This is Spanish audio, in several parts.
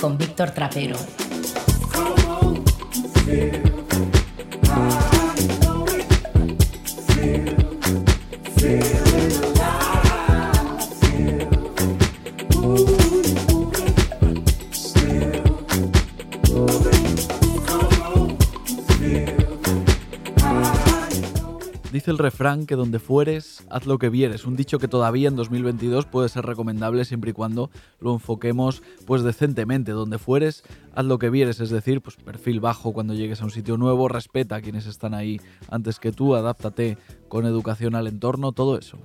Con Víctor Trapero. Dice el refrán que donde fueres, haz lo que vieres. Un dicho que todavía en 2022 puede ser recomendable siempre y cuando lo enfoquemos pues decentemente. Donde fueres, haz lo que vieres. Es decir, pues perfil bajo cuando llegues a un sitio nuevo, respeta a quienes están ahí antes que tú, adáptate con educación al entorno, todo eso.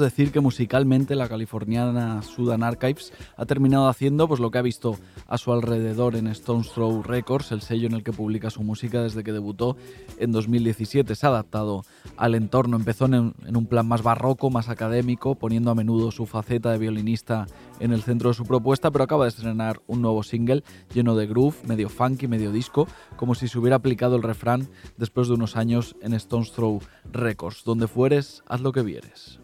Decir que musicalmente la californiana Sudan Archives ha terminado haciendo pues lo que ha visto a su alrededor en Stone's Throw Records, el sello en el que publica su música desde que debutó en 2017. Se ha adaptado al entorno, empezó en, en un plan más barroco, más académico, poniendo a menudo su faceta de violinista en el centro de su propuesta, pero acaba de estrenar un nuevo single lleno de groove, medio funky, medio disco, como si se hubiera aplicado el refrán después de unos años en Stone's Throw Records. Donde fueres, haz lo que vieres.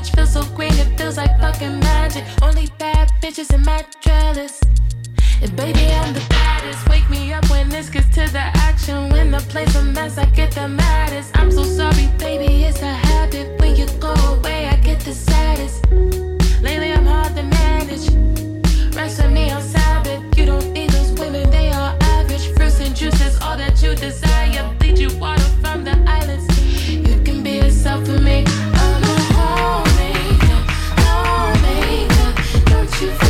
Cottage? Feels so green, it feels like fucking magic. Only bad bitches in my trellis. And baby, I'm the baddest. Wake me up when this gets to the action. When the place a mess, I get the maddest. I'm so sorry, baby, it's a habit. When you go away, I get the saddest. Lately, I'm hard to manage. Rest with me on Sabbath. You don't need those women, they are average. Fruits and juices, all that you desire. Bleed you water from the islands You can be yourself for me. You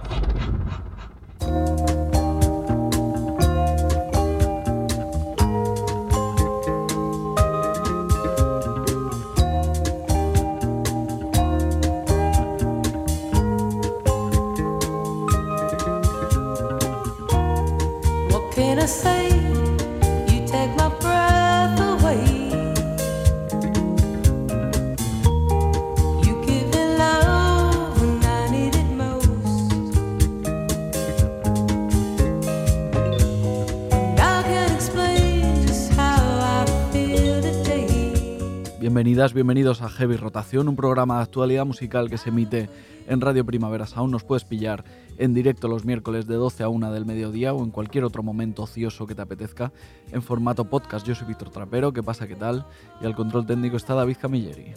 Bienvenidos a Heavy Rotación, un programa de actualidad musical que se emite en Radio Primavera Sound. Nos puedes pillar en directo los miércoles de 12 a 1 del mediodía o en cualquier otro momento ocioso que te apetezca en formato podcast. Yo soy Víctor Trapero, ¿qué pasa? ¿Qué tal? Y al control técnico está David Camilleri.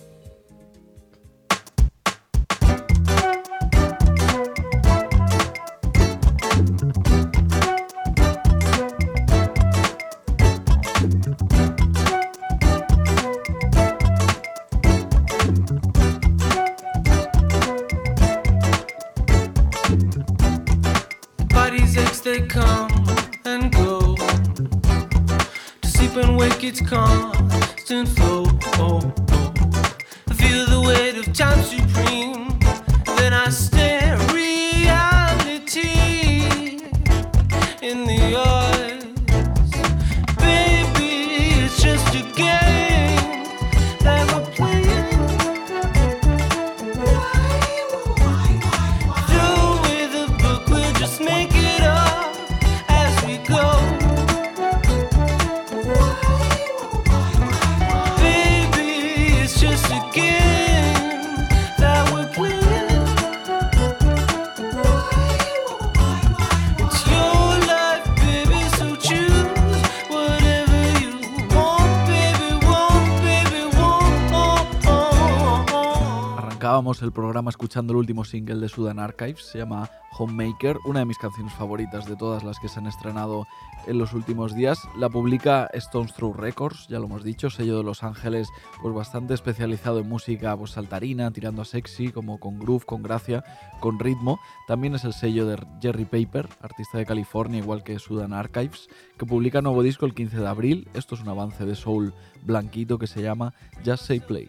Programa escuchando el último single de Sudan Archives, se llama Homemaker, una de mis canciones favoritas de todas las que se han estrenado en los últimos días. La publica Stones Throw Records, ya lo hemos dicho, sello de Los Ángeles, pues bastante especializado en música pues saltarina, tirando a sexy, como con groove, con gracia, con ritmo. También es el sello de Jerry Paper, artista de California, igual que Sudan Archives, que publica nuevo disco el 15 de abril. Esto es un avance de soul blanquito que se llama Just Say Play.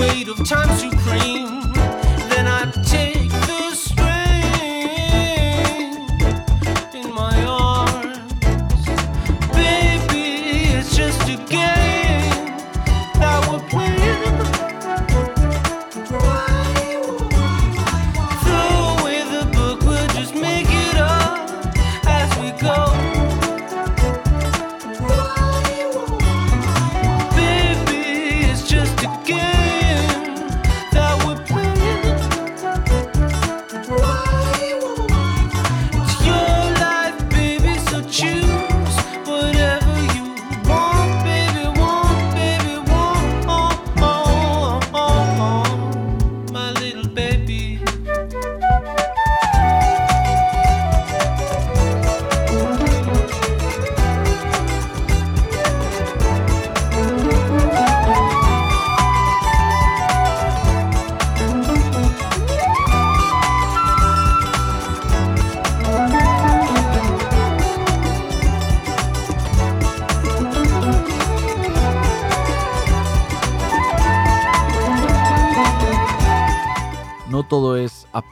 Weight of time supreme. Then I take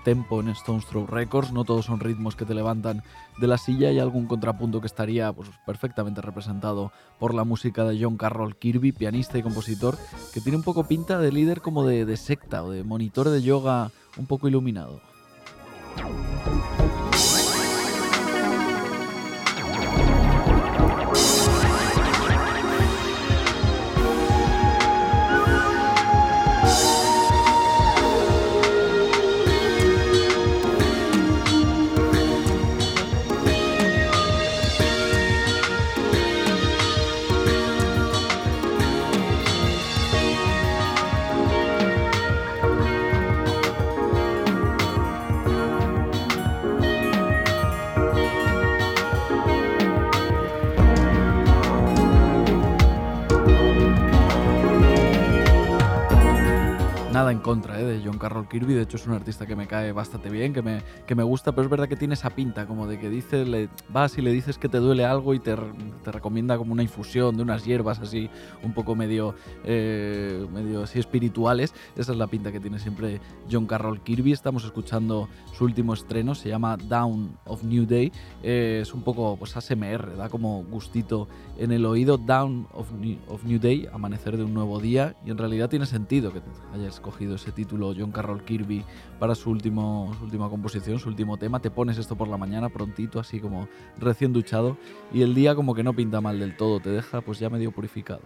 es uptempo en Stones Throw Records, no todos son ritmos que te levantan de la silla y algún contrapunto que estaría pues, perfectamente representado por la música de John Carroll Kirby, pianista y compositor, que tiene un poco pinta de líder como de secta o de monitor de yoga un poco iluminado. Kirby, de hecho es un artista que me cae bastante bien, que me, que me gusta, pero es verdad que tiene esa pinta, como de que dice, le, vas y le dices que te duele algo y te, te recomienda como una infusión de unas hierbas así, un poco medio, eh, medio así espirituales. Esa es la pinta que tiene siempre John Carroll Kirby. Estamos escuchando su último estreno, se llama Down of New Day. Eh, es un poco pues ASMR, da como gustito en el oído. Down of New, of New Day, amanecer de un nuevo día, y en realidad tiene sentido que haya escogido ese título John Carroll Kirby para su, último, última composición, su último tema. Te pones esto por la mañana prontito, así como recién duchado, y el día como que no pinta mal del todo, te deja pues ya medio purificado.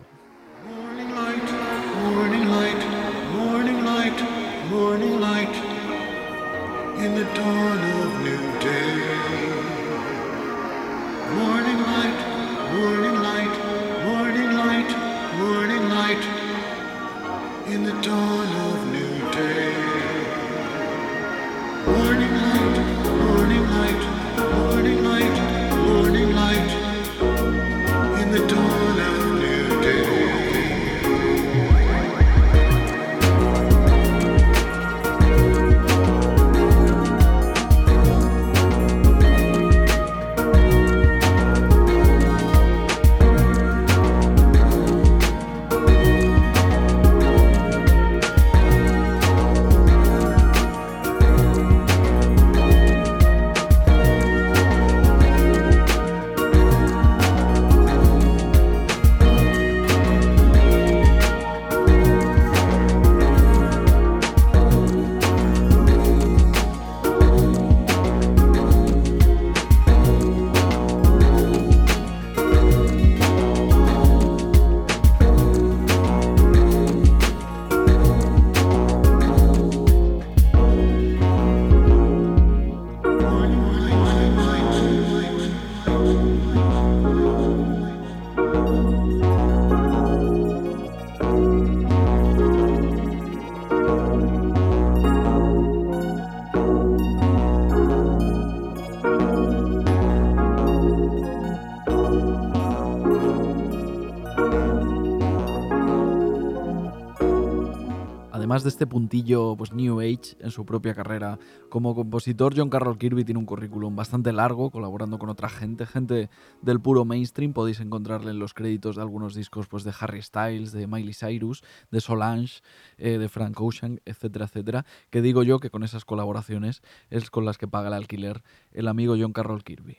De este puntillo pues New Age en su propia carrera, como compositor John Carroll Kirby tiene un currículum bastante largo, colaborando con otra gente, gente del puro mainstream, podéis encontrarle en los créditos de algunos discos pues de Harry Styles, de Miley Cyrus, de Solange, eh, de Frank Ocean, etcétera, etcétera, que digo yo que con esas colaboraciones es con las que paga el alquiler el amigo John Carroll Kirby.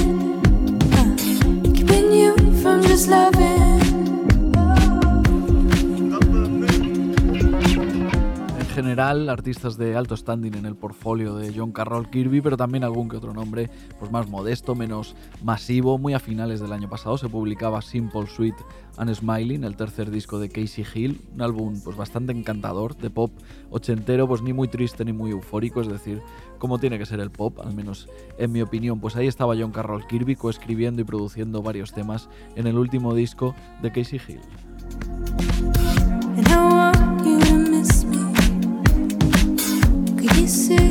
artistas de alto standing en el portfolio de John Carroll Kirby, pero también algún que otro nombre pues más modesto, menos masivo. Muy a finales del año pasado se publicaba Simple, Sweet and Smiling, el tercer disco de Casey Hill, un álbum pues bastante encantador, de pop ochentero, pues ni muy triste ni muy eufórico, es decir, como tiene que ser el pop, al menos en mi opinión. Pues ahí estaba John Carroll Kirby coescribiendo y produciendo varios temas en el último disco de Casey Hill. see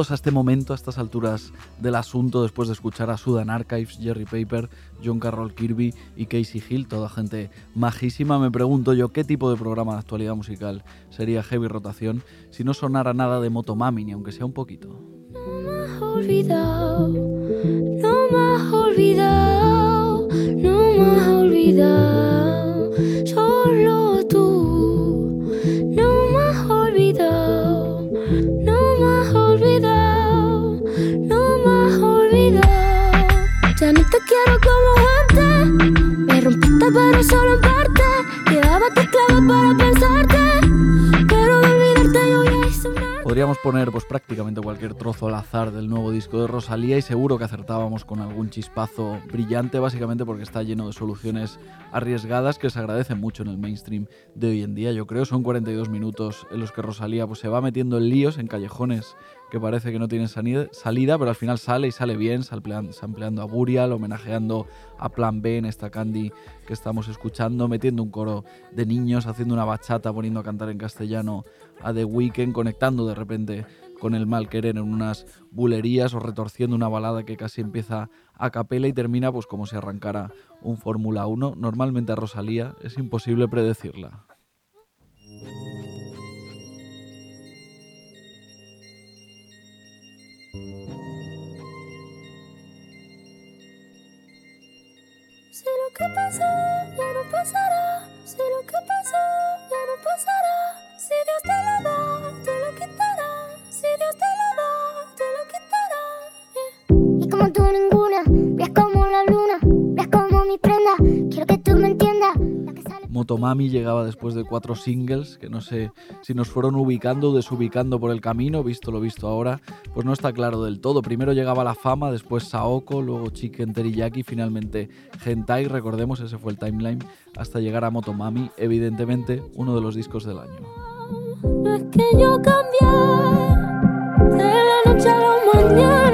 Llegados a este momento, a estas alturas del asunto, después de escuchar a Sudan Archives, Jerry Paper, John Carroll Kirby y Casey Hill, toda gente majísima, me pregunto yo qué tipo de programa de actualidad musical sería Heavy Rotación si no sonara nada de Motomami, ni aunque sea un poquito. olvidado, no me has olvidado, no me has olvidado, solo quiero como me rompiste pero solo en parte, para pensarte, olvidarte yo. Podríamos poner pues prácticamente cualquier trozo al azar del nuevo disco de Rosalía y seguro que acertábamos con algún chispazo brillante, básicamente porque está lleno de soluciones arriesgadas que se agradecen mucho en el mainstream de hoy en día. Yo creo son 42 minutos en los que Rosalía pues, se va metiendo en líos, en callejones que parece que no sanida- salida, pero al final sale y sale bien, samplean- sampleando a Burial, homenajeando a Plan B en esta Candy que estamos escuchando, metiendo un coro de niños, haciendo una bachata, poniendo a cantar en castellano a The Weeknd, conectando de repente con el mal querer en unas bulerías o retorciendo una balada que casi empieza a capela y termina pues como si arrancara un Fórmula 1. Normalmente a Rosalía es imposible predecirla. Que pasó ya no pasará, si lo que pasó ya no pasará, si Dios te lo da, te lo quitará, si Dios te lo Motomami llegaba después de cuatro singles que no sé si nos fueron ubicando o desubicando por el camino, visto lo visto ahora, pues no está claro del todo. Primero llegaba la fama, después Saoko, luego Chicken Teriyaki, finalmente Hentai, recordemos ese fue el timeline, hasta llegar a Motomami, evidentemente uno de los discos del año. No es que yo de la noche a la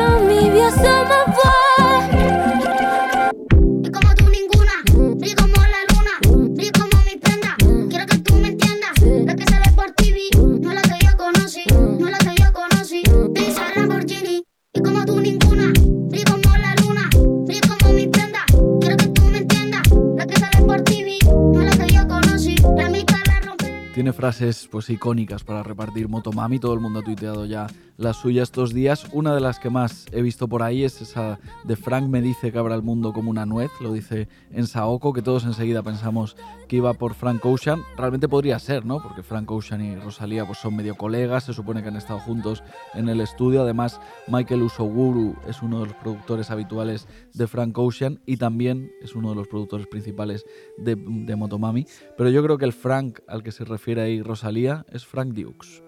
Tiene frases pues icónicas para repartir Motomami, todo el mundo ha tuiteado ya las suyas estos días. Una de las que más he visto por ahí es esa de Frank me dice que abra el mundo como una nuez, lo dice en Saoko, que todos enseguida pensamos que iba por Frank Ocean. Realmente podría ser, ¿no? Porque Frank Ocean y Rosalía pues son medio colegas, se supone que han estado juntos en el estudio. Además, Michael Usoguru es uno de los productores habituales de Frank Ocean y también es uno de los productores principales de, de Motomami. Pero yo creo que el Frank al que se refiere ahí Rosalía es Frank Dukes.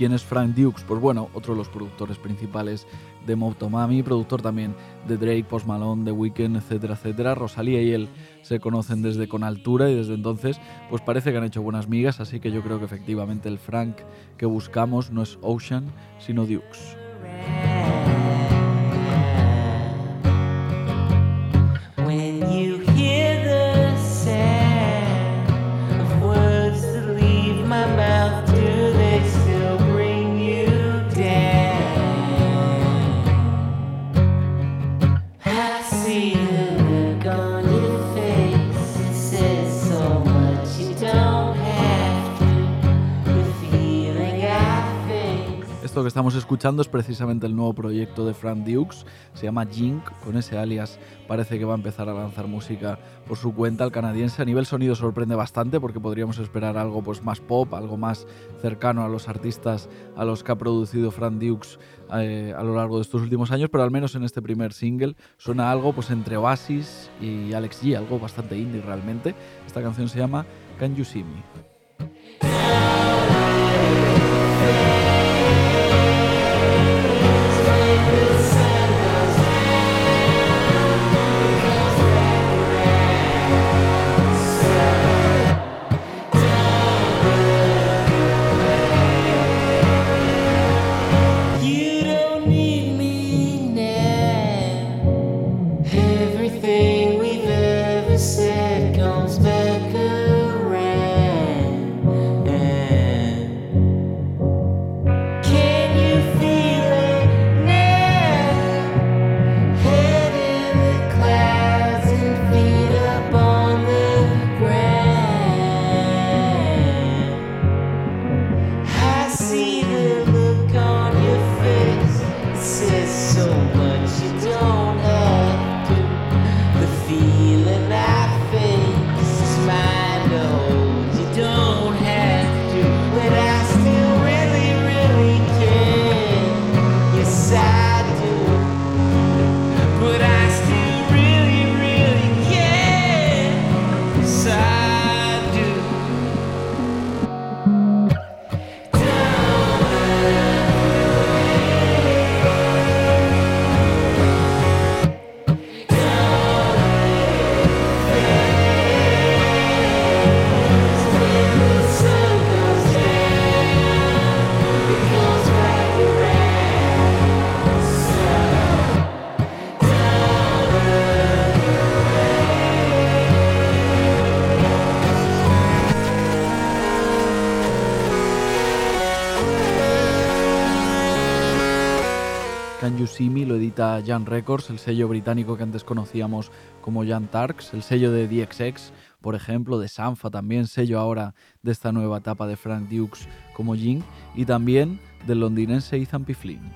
¿Quién es Frank Dukes? Pues bueno, otro de los productores principales de Motomami, productor también de Drake, Post Malone, The Weeknd, etcétera, etcétera. Rosalía y él se conocen desde con altura y desde entonces pues parece que han hecho buenas migas, así que yo creo que efectivamente el Frank que buscamos no es Ocean, sino Dukes. Estamos escuchando es precisamente el nuevo proyecto de Frank Dukes, se llama Jink, con ese alias parece que va a empezar a lanzar música por su cuenta. El canadiense a nivel sonido sorprende bastante porque podríamos esperar algo pues, más pop, algo más cercano a los artistas a los que ha producido Frank Dukes eh, a lo largo de estos últimos años, pero al menos en este primer single suena algo pues, entre Oasis y Alex G, algo bastante indie realmente. Esta canción se llama Can You See Me. Jan Records, el sello británico que antes conocíamos como Jan Tarks, el sello de DXX, por ejemplo, de Sanfa también, sello ahora de esta nueva etapa de Frank Dukes como Jing, y también del londinense Ethan P. Flynn.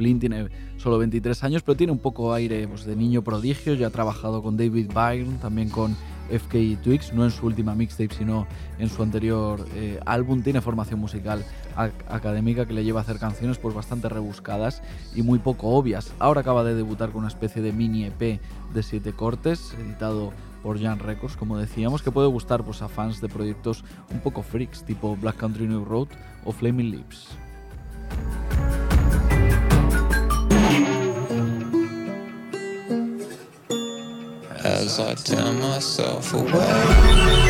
Flynn tiene solo 23 años, pero tiene un poco aire pues, de niño prodigio, ya ha trabajado con David Byrne, también con FK Twix, no en su última mixtape, sino en su anterior eh, álbum. Tiene formación musical académica que le lleva a hacer canciones pues, bastante rebuscadas y muy poco obvias. Ahora acaba de debutar con una especie de mini EP de siete cortes, editado por Jan Records, como decíamos, que puede gustar pues, a fans de proyectos un poco freaks, tipo Black Country New Road o Flaming Lips. As I tear myself away.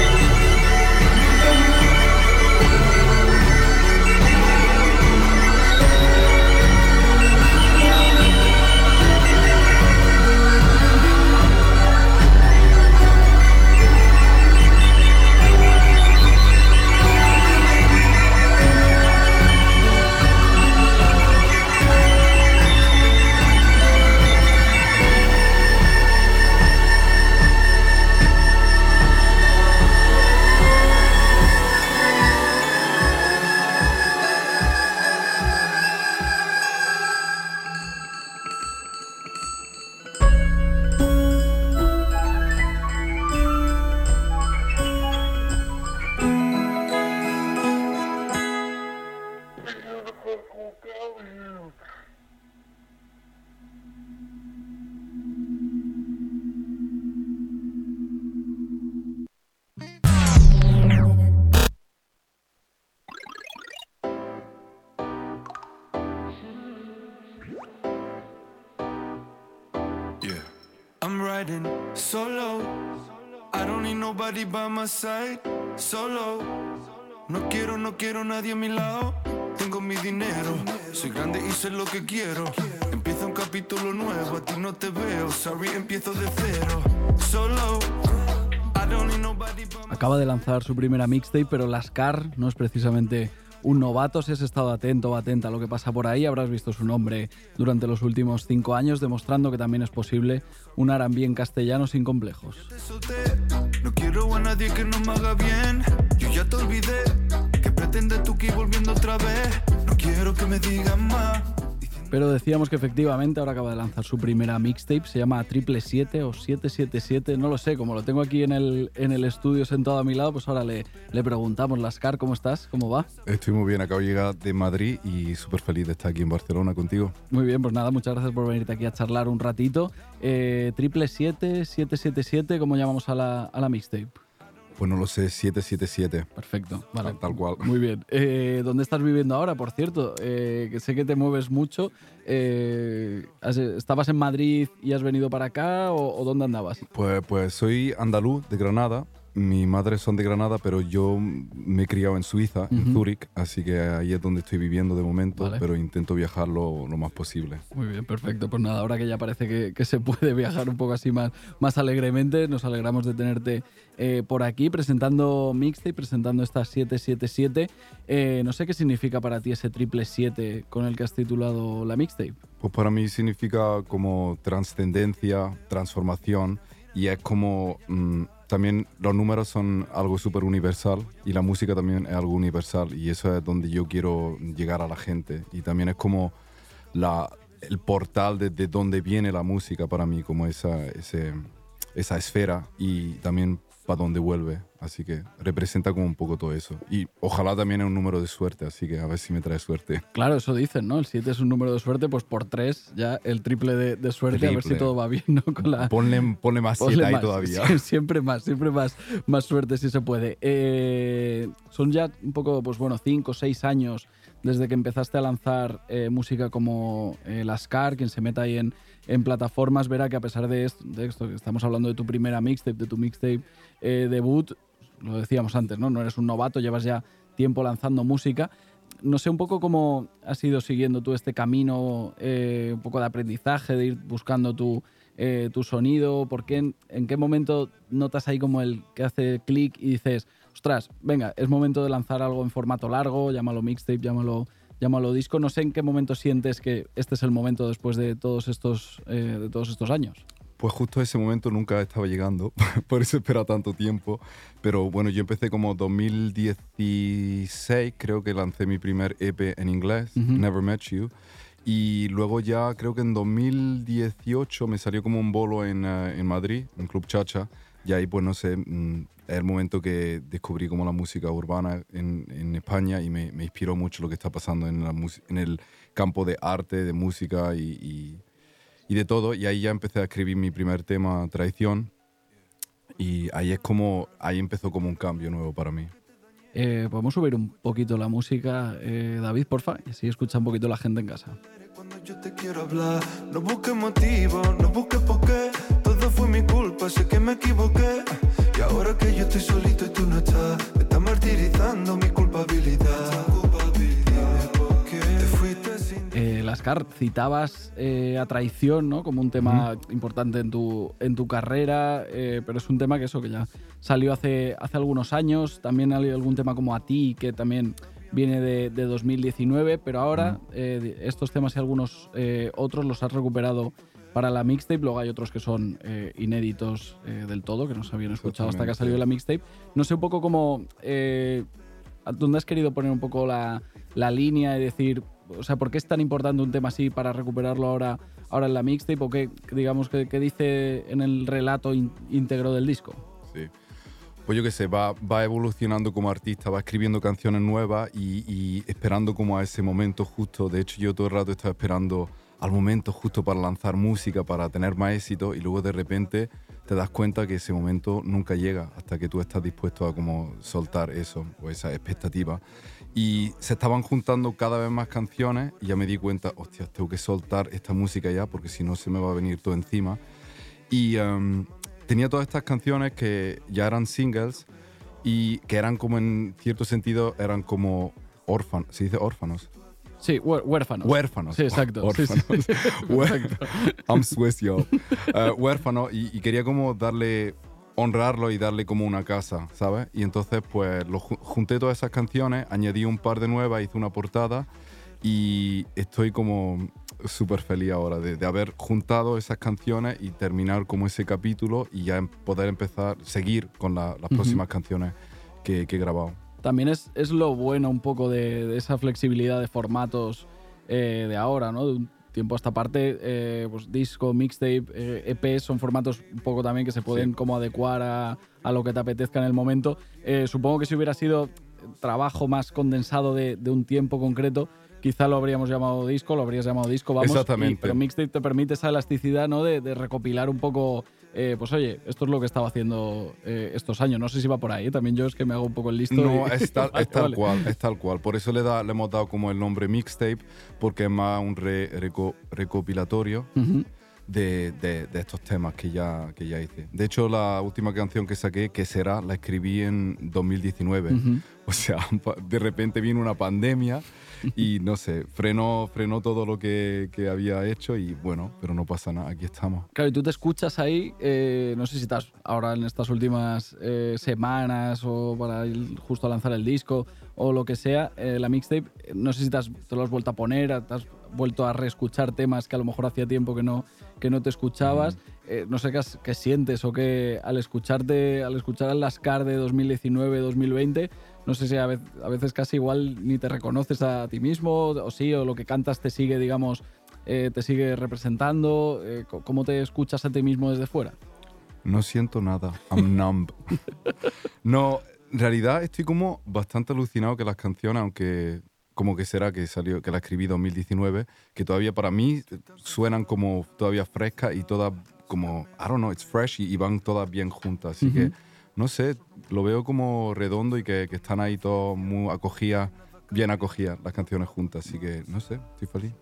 My side. Solo. No quiero, no quiero nadie a mi lado. Tengo mi dinero. Soy grande y sé lo que quiero. Empieza un capítulo nuevo. A ti no te veo. Sorry, empiezo de cero. Solo. Acaba de lanzar su primera mixtape, pero Lascar no es precisamente un novato. Si has estado atento o atenta a lo que pasa por ahí, habrás visto su nombre durante los últimos cinco años, demostrando que también es posible un R&B en castellano sin complejos. No quiero a nadie que no me haga bien. Yo ya te olvidé. Que pretendes tú que volviendo otra vez. No quiero que me digan más. Pero decíamos que efectivamente ahora acaba de lanzar su primera mixtape, se llama Triple 7 o 777, no lo sé, como lo tengo aquí en el, en el estudio sentado a mi lado, pues ahora le, le preguntamos, Lascar, ¿cómo estás? ¿Cómo va? Estoy muy bien, acabo de llegar de Madrid y súper feliz de estar aquí en Barcelona contigo. Muy bien, pues nada, muchas gracias por venirte aquí a charlar un ratito. Eh, triple 7, 777, ¿cómo llamamos a la, a la mixtape? Pues no lo sé, 777. Perfecto, vale. Tal, cual. Muy bien. Eh, ¿Dónde estás viviendo ahora, por cierto? Eh, que sé que te mueves mucho. Eh, ¿Estabas en Madrid y has venido para acá o, o dónde andabas? Pues, pues soy andaluz de Granada. Mi madre son de Granada, pero yo me he criado en Suiza, en Ujú. Zúrich, así que ahí es donde estoy viviendo de momento, Vale. pero intento viajar lo, lo más posible. Muy bien, perfecto. Pues nada, ahora que ya parece que, que se puede viajar un poco así más, más alegremente, nos alegramos de tenerte eh, por aquí presentando Mixtape, presentando esta 777. Eh, no sé qué significa para ti ese triple 7 con el que has titulado la Mixtape. Pues para mí significa como trascendencia, transformación y es como mm, también los números son algo súper universal y la música también es algo universal y eso es donde yo quiero llegar a la gente y también es como la, el portal de, de donde viene la música para mí, como esa, esa esfera y también para dónde vuelve. Así que representa como un poco todo eso. Y ojalá también es un número de suerte, así que a ver si me trae suerte. Claro, eso dicen, ¿no? El 7 es un número de suerte, pues por 3 ya el triple de, de suerte, a ver si todo va bien, ¿no? Con la, Ponle, ponle más Ponle siete ahí más. todavía. Sí, siempre más, siempre más, más suerte si se puede. Eh, son ya un poco, pues bueno, cinco o seis años desde que empezaste a lanzar eh, música como eh, Lascar, quien se meta ahí en, en plataformas verá que a pesar de esto, de esto, que estamos hablando de tu primera mixtape, de tu mixtape eh, debut, lo decíamos antes, ¿no? No eres un novato, llevas ya tiempo lanzando música. No sé un poco cómo has ido siguiendo tú este camino, eh, un poco de aprendizaje, de ir buscando tu, eh, tu sonido, ¿por qué, en, qué momento notas ahí como el que hace clic y dices, ostras, venga, es momento de lanzar algo en formato largo, llámalo mixtape, llámalo, llámalo disco, no sé en qué momento sientes que este es el momento después de todos estos, eh, de todos estos años. Pues justo ese momento nunca estaba llegando, por eso espera tanto tiempo. Pero bueno, yo empecé como 2016, creo que lancé mi primer EP en inglés, Ujú. Never Met You. Y luego ya creo que en 2018 me salió como un bolo en, eh, en Madrid, en Club Chacha. Y ahí pues no sé, mm, es el momento que descubrí como la música urbana en, en España y me, me inspiró mucho lo que está pasando en, la en el campo de arte, de música y, y- y de todo. Y ahí ya empecé a escribir mi primer tema, Traición. Y ahí es como, ahí empezó como un cambio nuevo para mí. Eh, Podemos subir un poquito la música, eh, David, porfa, y así escucha un poquito la gente en casa. Cuando yo te quiero hablar, no busques motivo, no busques por qué. Todo todo fue mi culpa, sé que me equivoqué. Y ahora que yo estoy solito y tú no estás, me está martirizando mi culpabilidad. Lascar, citabas eh, a traición, ¿no? Como un tema importante en tu, en tu carrera, eh, pero es un tema que eso, que ya salió hace, hace algunos años. También hay algún tema como A ti, que también viene de, de 2019, pero ahora eh, estos temas y algunos eh, otros los has recuperado para la mixtape. Luego hay otros que son eh, inéditos eh, del todo, que no se habían escuchado hasta que ha salido la mixtape. No sé un poco cómo... eh, ¿Dónde has querido poner un poco la, la línea y decir, o sea, por qué es tan importante un tema así para recuperarlo ahora, ahora en la mixtape? ¿O qué, digamos, qué, qué dice en el relato ín- íntegro del disco? Pues yo qué sé, va, va evolucionando como artista, va escribiendo canciones nuevas y, y esperando como a ese momento justo. De hecho, yo todo el rato estaba esperando al momento justo para lanzar música, para tener más éxito y luego de repente te das cuenta que ese momento nunca llega hasta que tú estás dispuesto a como soltar eso o esa expectativa. Y se estaban juntando cada vez más canciones y ya me di cuenta, hostia, tengo que soltar esta música ya porque si no se me va a venir todo encima. Y em, tenía todas estas canciones que ya eran singles y que eran como en cierto sentido, eran como órfanos. ¿Se dice órfanos? Sí, hué- huérfanos. Huérfanos. Sí, exacto. Sí, sí, sí. I'm Swiss, yo. Eh, huérfano y, y quería como darle, honrarlo y darle como una casa, ¿sabes? Y entonces pues lo ju- junté todas esas canciones, añadí un par de nuevas, hice una portada y estoy como súper feliz ahora de, de haber juntado esas canciones y terminar como ese capítulo y ya em- poder empezar, seguir con la- las Ujú. próximas canciones que, que he grabado. También es, es lo bueno un poco de, de esa flexibilidad de formatos eh, de ahora, ¿no? De un tiempo a esta parte, eh, pues disco, mixtape, eh, EP son formatos un poco también que se pueden Sí. como adecuar a, a lo que te apetezca en el momento. Eh, supongo que si hubiera sido trabajo más condensado de, de un tiempo concreto, quizá lo habríamos llamado disco, lo habrías llamado disco, vamos. Exactamente. y- pero mixtape te permite esa elasticidad, ¿no? De, de recopilar un poco, eh, pues oye, esto es lo que estaba haciendo eh, estos años. No sé si va por ahí, ¿eh? también yo es que me hago un poco el listo. No, y- es tal, Vale, es tal vale. cual, es tal cual. Por eso le, da, le hemos dado como el nombre mixtape, porque es más un re- reco- recopilatorio Ujú. De, de- de estos temas que ya, que ya hice. De hecho, la última canción que saqué, que será, la escribí en 2019. Ujú. O sea, de repente vino una pandemia y no sé, frenó, frenó todo lo que, que había hecho y bueno, pero no pasa nada, aquí estamos. Claro, y tú te escuchas ahí, eh, no sé si estás ahora en estas últimas eh, semanas o para ir justo a lanzar el disco o lo que sea, eh, la mixtape, no sé si te, has- te lo has vuelto a poner, te has vuelto a reescuchar temas que a lo mejor hacía tiempo que no, que no te escuchabas. Eh, no sé qué, qué sientes o qué al escucharte, al escuchar el Lascar de 2019-2020, no sé si a veces, a veces casi igual ni te reconoces a ti mismo o sí, o lo que cantas te sigue, digamos, eh, te sigue representando? Eh, ¿Cómo te escuchas a ti mismo desde fuera? No siento nada. I'm numb. no, en realidad estoy como bastante alucinado que las canciones, aunque como que será que salió, que la escribí en 2019, que todavía para mí suenan como todavía frescas y todas como, I don't know, it's fresh y, y van todas bien juntas. Así que, no sé, lo veo como redondo y que, que están ahí todos muy acogidas, bien acogidas las canciones juntas. Así que, no sé, estoy feliz.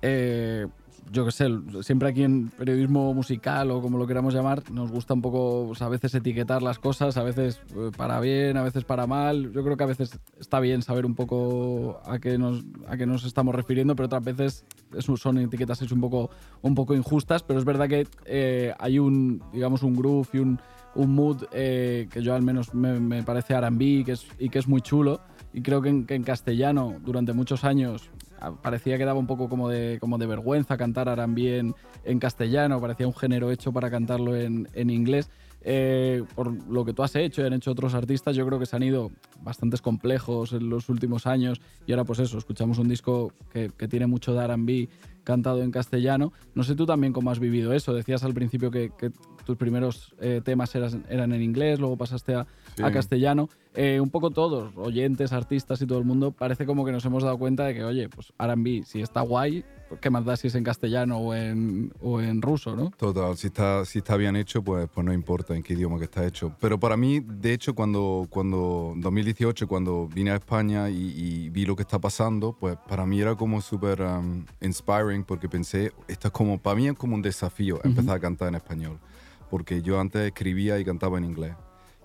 Eh, yo qué sé, siempre aquí en periodismo musical o como lo queramos llamar, nos gusta un poco pues, a veces etiquetar las cosas, a veces eh, para bien, a veces para mal. Yo creo que a veces está bien saber un poco a qué nos, a qué nos estamos refiriendo, pero otras veces son etiquetas es un poco, un poco injustas, pero es verdad que eh, hay un, digamos, un groove y un, un mood eh, que yo al menos me, me parece R&B y que es muy chulo. Y creo que en, que en castellano durante muchos años parecía que daba un poco como de, como de vergüenza cantar R&B en, en castellano, parecía un género hecho para cantarlo en, en inglés. Eh, por lo que tú has hecho y han hecho otros artistas, yo creo que se han ido bastantes complejos en los últimos años y ahora pues eso, escuchamos un disco que, que tiene mucho de R&B cantado en castellano. No sé tú también cómo has vivido eso, decías al principio que, que tus primeros eh, temas eran, eran en inglés, luego pasaste a, Sí. a castellano. Eh, un poco todos, oyentes, artistas y todo el mundo, parece como que nos hemos dado cuenta de que, oye, pues R&B, si está guay, ¿qué más da si es en castellano o en, o en ruso, no? Total, si está, si está bien hecho, pues, pues no importa en qué idioma que está hecho. Pero para mí, de hecho, cuando, cuando 2018, cuando vine a España y, y vi lo que está pasando, pues para mí era como súper um, inspiring porque pensé, esto es como, para mí es como un desafío empezar a cantar en español. porque yo antes escribía y cantaba en inglés.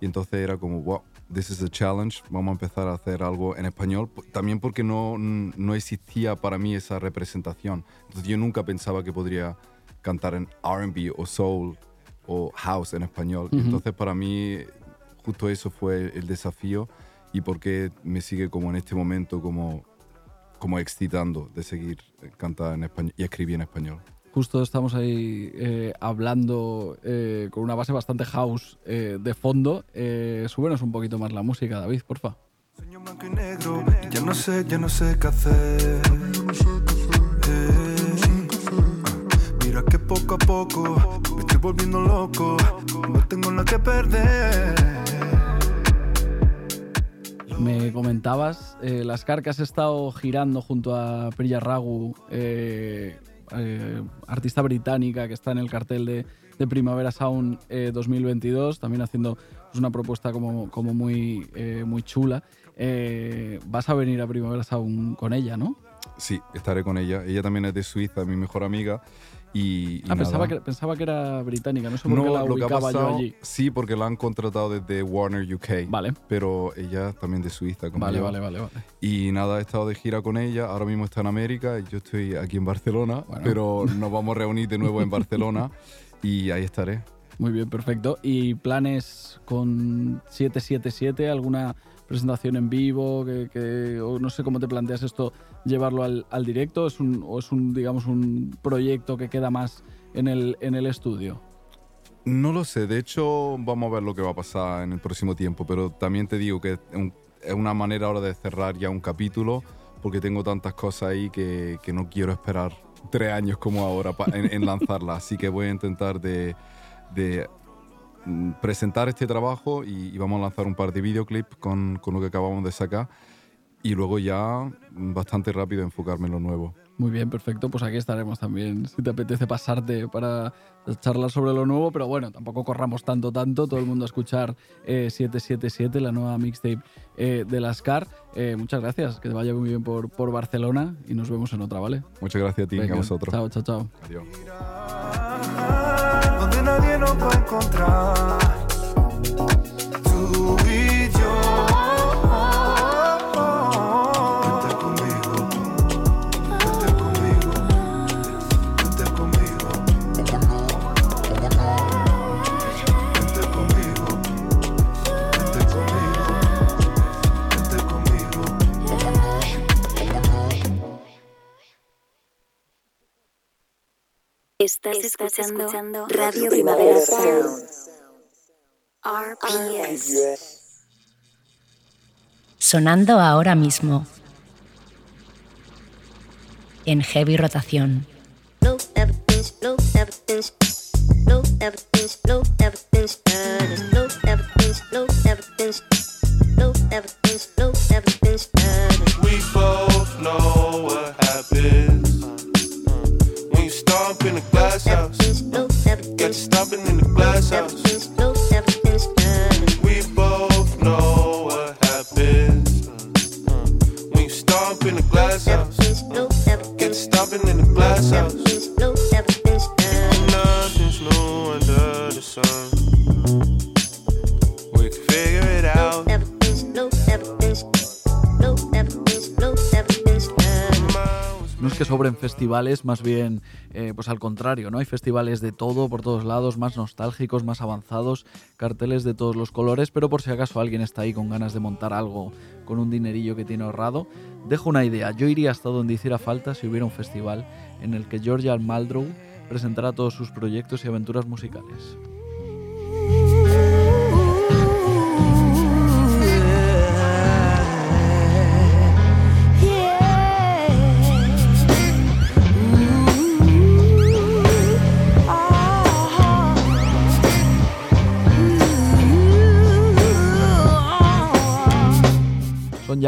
Y entonces era como, wow, this is a challenge, vamos a empezar a hacer algo en español, también porque no, no existía para mí esa representación. Entonces yo nunca pensaba que podría cantar en RB o soul o house en español. Ujú. Entonces para mí justo eso fue el desafío y porque me sigue como en este momento como, como excitando de seguir eh, cantar en español y escribir en español. Justo estamos ahí eh, hablando eh, con una base bastante house eh, de fondo. Súbenos un poquito más la música, David, porfa. negro y ya no sé, ya no sé qué hacer. Mira que poco a poco me estoy volviendo loco. No tengo nada que perder. Me comentabas, eh, las carcas has estado girando junto a Priya Ragu, eh, eh, artista británica que está en el cartel de, de Primavera Sound eh, 2022, también haciendo pues, una propuesta como, como muy, eh, muy chula. Eh, vas a venir a Primavera Sound con ella, ¿no? Sí, estaré con ella. Ella también es de Suiza, mi mejor amiga. Y, y Ah, pensaba que, pensaba que era británica, no sé por qué la ubicaba yo allí. Sí, porque la han contratado desde Warner UK. Vale. Pero ella también de Suiza. como Vale, yo. vale, vale, vale. Y nada, he estado de gira con ella. Ahora mismo está en América y yo estoy aquí en Barcelona. Pero nos vamos a reunir de nuevo en Barcelona y ahí estaré. Muy bien, perfecto. ¿Y planes con 777? ¿Alguna presentación en vivo? Que, que- o no sé cómo te planteas esto, llevarlo al, directo. ¿Es un, ¿O es un, digamos, un proyecto que queda más en el, en el estudio? No lo sé, de hecho vamos a ver lo que va a pasar en el próximo tiempo, pero también te digo que es un- es una manera ahora de cerrar ya un capítulo, porque tengo tantas cosas ahí que, que no quiero esperar tres años como ahora en, en lanzarla, así que voy a intentar de, de, mm, presentar este trabajo y, y vamos a lanzar un par de videoclips con, con lo que acabamos de sacar y luego ya bastante rápido enfocarme en lo nuevo. Muy bien, perfecto. Pues aquí estaremos también. Si te apetece pasarte para charlar sobre lo nuevo, pero bueno, tampoco corramos tanto, tanto. Todo el mundo a escuchar eh, 777, la nueva mixtape eh, de las CAR. Eh, muchas gracias, que te vaya muy bien por, por Barcelona y nos vemos en otra, ¿vale? Muchas gracias a ti y a vosotros. Chao, chao, chao. Adiós. donde nadie nos va a encontrar. Estás, escuchando, Radio Primavera Sound. RPS. Sonando ahora mismo. En heavy rotación. No evidence, no evidence, no evidence, festivales, más bien, eh, pues al contrario, ¿no? Hay festivales de todo, por todos lados, más nostálgicos, más avanzados, carteles de todos los colores, pero por si acaso alguien está ahí con ganas de montar algo con un dinerillo que tiene ahorrado, dejo una idea. Yo iría hasta donde hiciera falta si hubiera un festival en el que Georgia Maldrow presentara todos sus proyectos y aventuras musicales.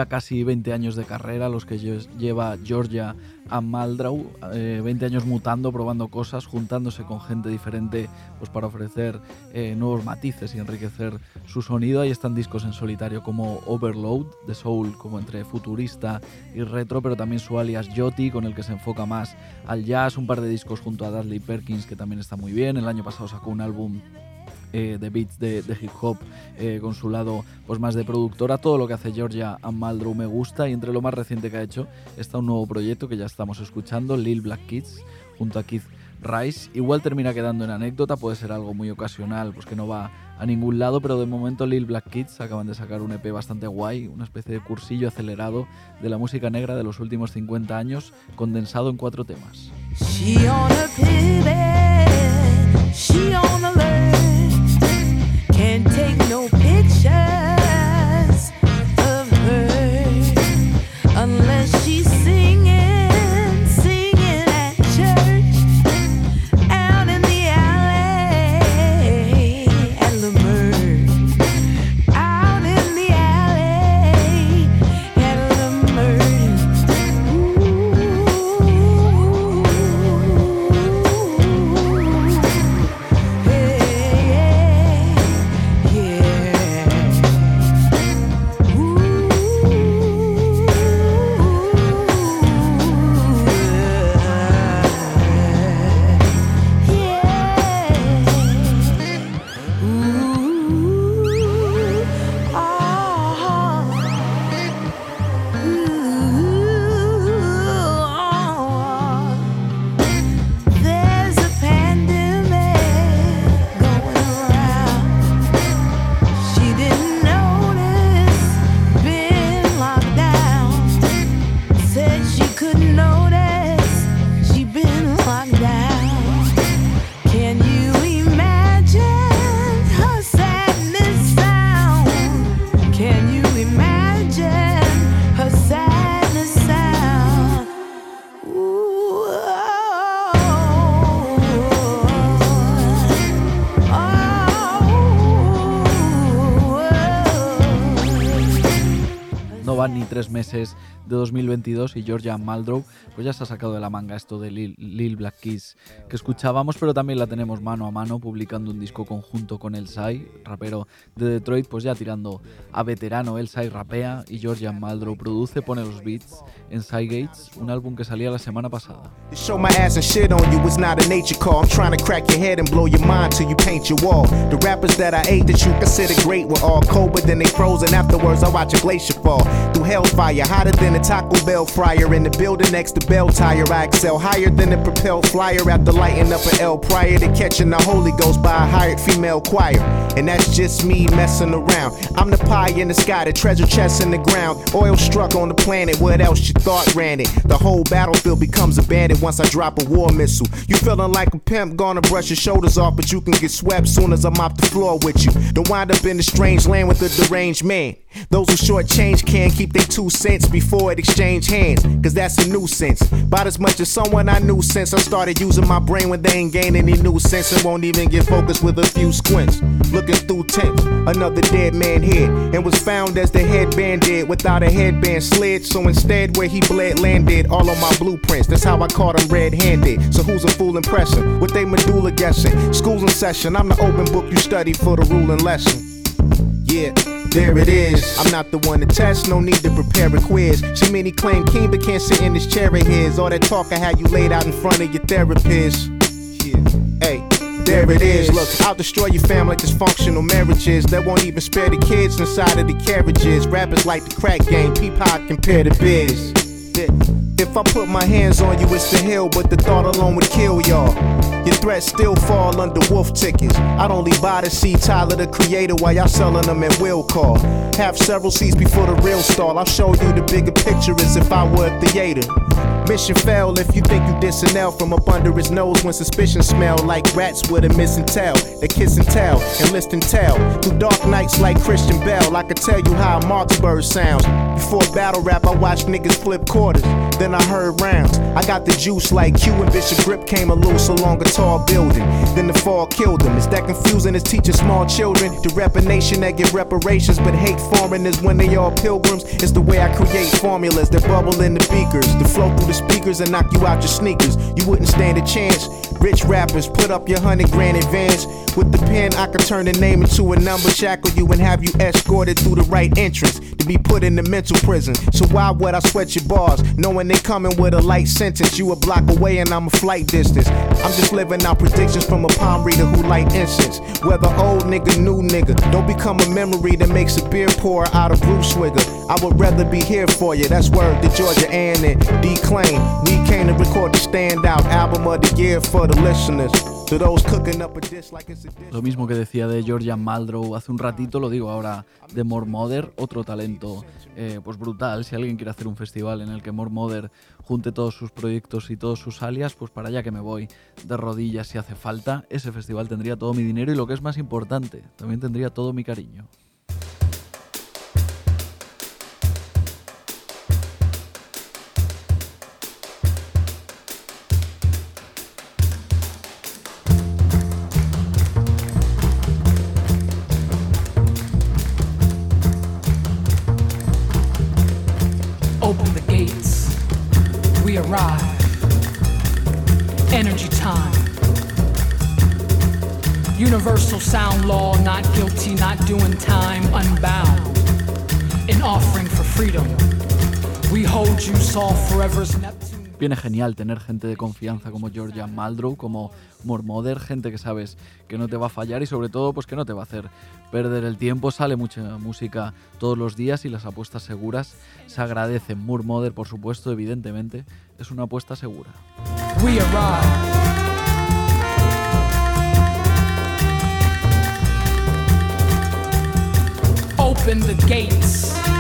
Casi 20 años de carrera los que lle- lleva Georgia a Maldrau, eh, 20 años mutando, probando cosas, juntándose con gente diferente pues para ofrecer eh, nuevos matices y enriquecer su sonido. Ahí están discos en solitario como Overload, de Soul, como entre futurista y retro, pero también su alias Yoti, con el que se enfoca más al jazz, un par de discos junto a Dudley Perkins que también está muy bien. El año pasado sacó un álbum eh, de beats de, de hip hop eh, con su lado pues más de productora. Todo lo que hace Georgia Amaldrow me gusta y entre lo más reciente que ha hecho está un nuevo proyecto que ya estamos escuchando, Lil Black Kids, junto a Keith Rice. Igual termina quedando en anécdota, puede ser algo muy ocasional, pues que no va a ningún lado, pero de momento Lil Black Kids acaban de sacar un EP bastante guay, una especie de cursillo acelerado de la música negra de los últimos 50 años, condensado en cuatro temas. She on a pivot, she on alert. Can't take no de 2022 y Georgia Maldrow pues ya se ha sacado de la manga esto de Lil, Lil Black Keys que escuchábamos, pero también la tenemos mano a mano publicando un disco conjunto con El Sai, rapero de Detroit, pues ya tirando a veterano. El Sai rapea y Georgia Maldrow produce, pone los beats en Sai Gates, un álbum que salía la semana pasada. Afterwards, I watch a glacier fall through hotter than a Taco Bell fryer. In the building next to Bell Tire, I excel higher than a propelled flyer after lighting up an L prior to catching the Holy Ghost by a hired female choir. And that's just me messing around. I'm the pie in the sky, the treasure chest in the ground. Oil struck on the planet, what else you thought ran it? The whole battlefield becomes abandoned once I drop a war missile. You feeling like a pimp, gonna brush your shoulders off, but you can get swept soon as I mop the floor with you. Don't wind up in a strange land with a deranged man. Those who short change can keep their two cents before it exchange hands, cause that's a nuisance. About as much as someone I knew since I started using my brain when they ain't gain any new sense and won't even get focused with a few squints. Looking through tents, another dead man here, and was found as the headband did without a headband slid. So instead, where he bled landed all on my blueprints. That's how I caught him red handed. So who's a fool impressing? With they medulla guessing. School's in session, I'm the open book you study for the ruling lesson. Yeah, there it is. I'm not the one to test, no need to prepare a quiz. See many claim king, but can't sit in this chair of his. All that talk I had you laid out in front of your therapist. Yeah, hey. There it is. Look, I'll destroy your family like dysfunctional marriages that won't even spare the kids inside of the carriages. Rappers like the crack game, peep how I compare the biz. If I put my hands on you, it's the hill, but the thought alone would kill y'all. Your threats still fall under wolf tickets. I'd only buy to see Tyler the creator while y'all selling them at will call. Have several seats before the real stall. I'll show you the bigger picture as if I were a theater. Mission fail if you think you dissing L from up under his nose when suspicion smell like rats with a missing tail. They kiss and tell and list and tell. Through dark nights like Christian Bell, I could tell you how a Marksburg sounds. Before battle rap, I watched niggas flip quarters. Then I heard rounds. I got the juice like Q and Bishop Grip came a loose along a tall building. Then the fall killed them. Is that confusing as teaching small children to rep a nation that get reparations but hate foreigners when they all pilgrims? It's the way I create formulas that bubble in the beakers, to flow through the speakers and knock you out your sneakers. You wouldn't stand a chance. Rich rappers, put up your hundred grand advance. With the pen, I could turn the name into a number, shackle you, and have you escorted through the right entrance to be put in the mental prison. So why would I sweat your bars, knowing they coming with a light sentence. You a block away and I'm a flight distance. I'm just living out predictions from a palm reader who light incense. Whether old nigga, new nigga, don't become a memory that makes a beer pour out of brew swigger. I would rather be here for you. That's word to Georgia Ann and D Claim. We came to record the standout album of the year for the listeners. Lo mismo que decía de Georgian Maldrow hace un ratito, lo digo ahora de More Mother, otro talento eh, pues brutal. Si alguien quiere hacer un festival en el que More Mother junte todos sus proyectos y todos sus alias, pues para allá que me voy de rodillas si hace falta. Ese festival tendría todo mi dinero y lo que es más importante, también tendría todo mi cariño. Viene genial tener gente de confianza como Georgian Maldrow, como Mormoder, gente que sabes que no te va a fallar y sobre todo pues que no te va a hacer perder el tiempo. Sale mucha música todos los días y las apuestas seguras se agradecen. Mormoder, por supuesto, evidentemente, es una apuesta segura. We. Open the gates.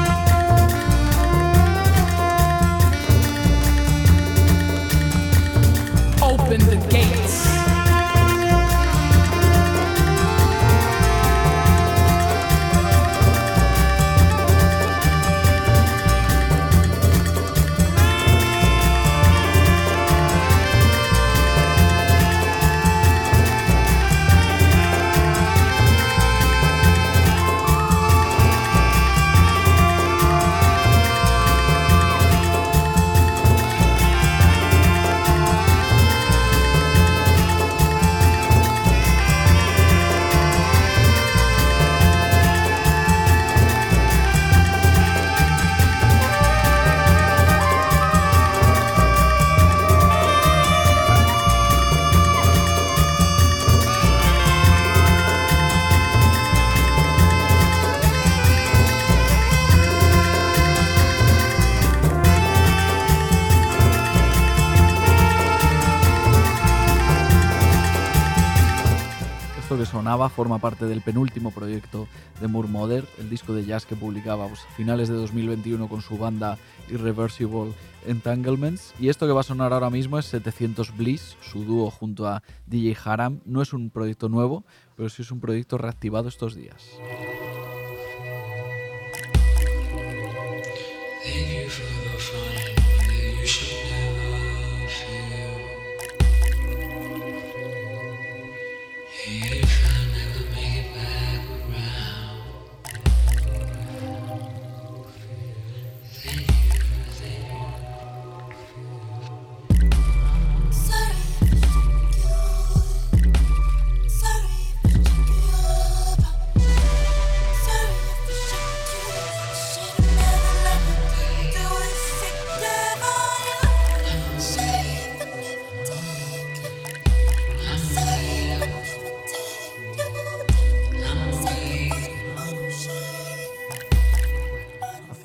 Forma parte del penúltimo proyecto de Murmoder, el disco de jazz que publicaba pues, a finales de 2021 con su banda Irreversible Entanglements. Y esto que va a sonar ahora mismo es 700 Bliss, su dúo junto a DJ Haram. No es un proyecto nuevo, pero sí es un proyecto reactivado estos días.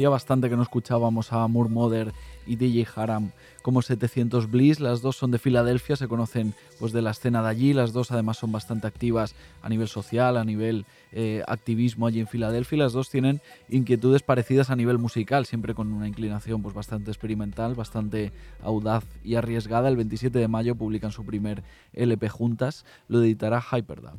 Hacía bastante que no escuchábamos a Murmoder y DJ Haram como 700 Bliss. Las dos son de Filadelfia, se conocen pues de la escena de allí. Las dos además son bastante activas a nivel social, a nivel eh, activismo allí en Filadelfia. Las dos tienen inquietudes parecidas a nivel musical, siempre con una inclinación pues bastante experimental, bastante audaz y arriesgada. El 27 de mayo publican su primer LP juntas, lo editará Hyperdub.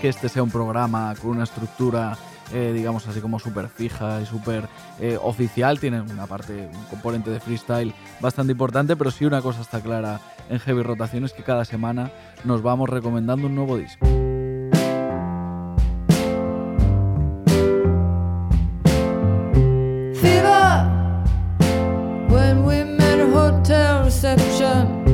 Que este sea un programa con una estructura, eh, digamos así como súper fija y súper eh, oficial, tiene una parte, un componente de freestyle bastante importante, pero sí una cosa está clara en Heavy Rotación es que cada semana nos vamos recomendando un nuevo disco. Fever when we met hotel reception.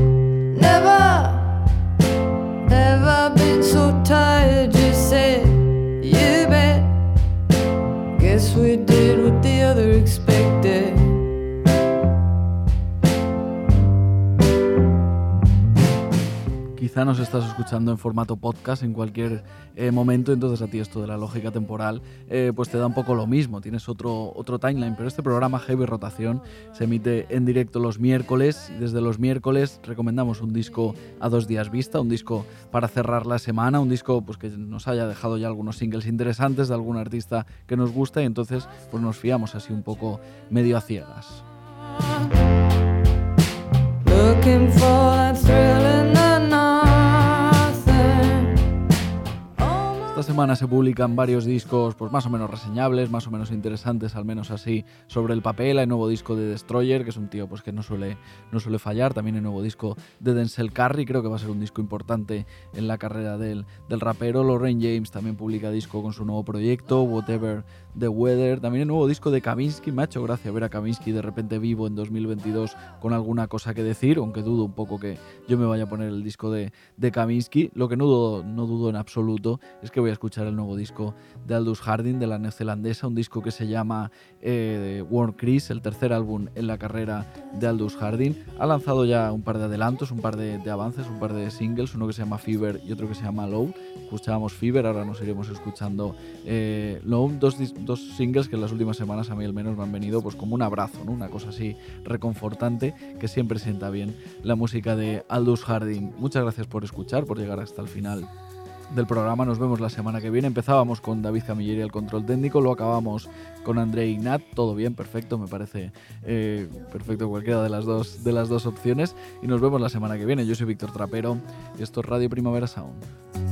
The other expected. Quizá nos estás escuchando en formato podcast en cualquier eh, momento, entonces a ti esto de la lógica temporal eh, pues te da un poco lo mismo, tienes otro, otro timeline, pero este programa Heavy Rotación se emite en directo los miércoles y desde los miércoles recomendamos un disco a dos días vista, un disco para cerrar la semana, un disco pues que nos haya dejado ya algunos singles interesantes de algún artista que nos gusta y entonces pues nos fiamos así un poco medio a ciegas. Esta semana se publican varios discos pues más o menos reseñables, más o menos interesantes, al menos así, sobre el papel. Hay nuevo disco de Destroyer, que es un tío pues, que no suele, no suele fallar. También hay nuevo disco de Denzel Curry, creo que va a ser un disco importante en la carrera del, del rapero. Lorraine James también publica disco con su nuevo proyecto, Whatever the Weather. También hay nuevo disco de Kavinsky. Me ha hecho gracia ver a Kavinsky de repente vivo en 2022 con alguna cosa que decir, aunque dudo un poco que yo me vaya a poner el disco de, de. Lo que no dudo, no dudo en absoluto es que voy a escuchar el nuevo disco de Aldous Harding, de la neozelandesa, un disco que se llama eh, Chris, el tercer álbum en la carrera de Aldous Harding. Ha lanzado ya un par de adelantos, un par de, avances, un par de singles, uno que se llama Fever y otro que se llama Low. Escuchábamos Fever, ahora nos iremos escuchando eh, Low, dos, dos singles que en las últimas semanas a mí al menos me han venido pues como un abrazo, ¿no? una cosa así reconfortante que siempre sienta bien la música de Aldous Harding. Muchas gracias por escuchar, por llegar hasta el final del programa. Nos vemos la semana que viene. Empezábamos con David Camilleri al control técnico, lo acabamos con André Ignat. Todo bien, perfecto, me parece eh, perfecto cualquiera de las, dos, de las dos opciones. Y nos vemos la semana que viene. Yo soy Víctor Trapero y esto es Radio Primavera Sound.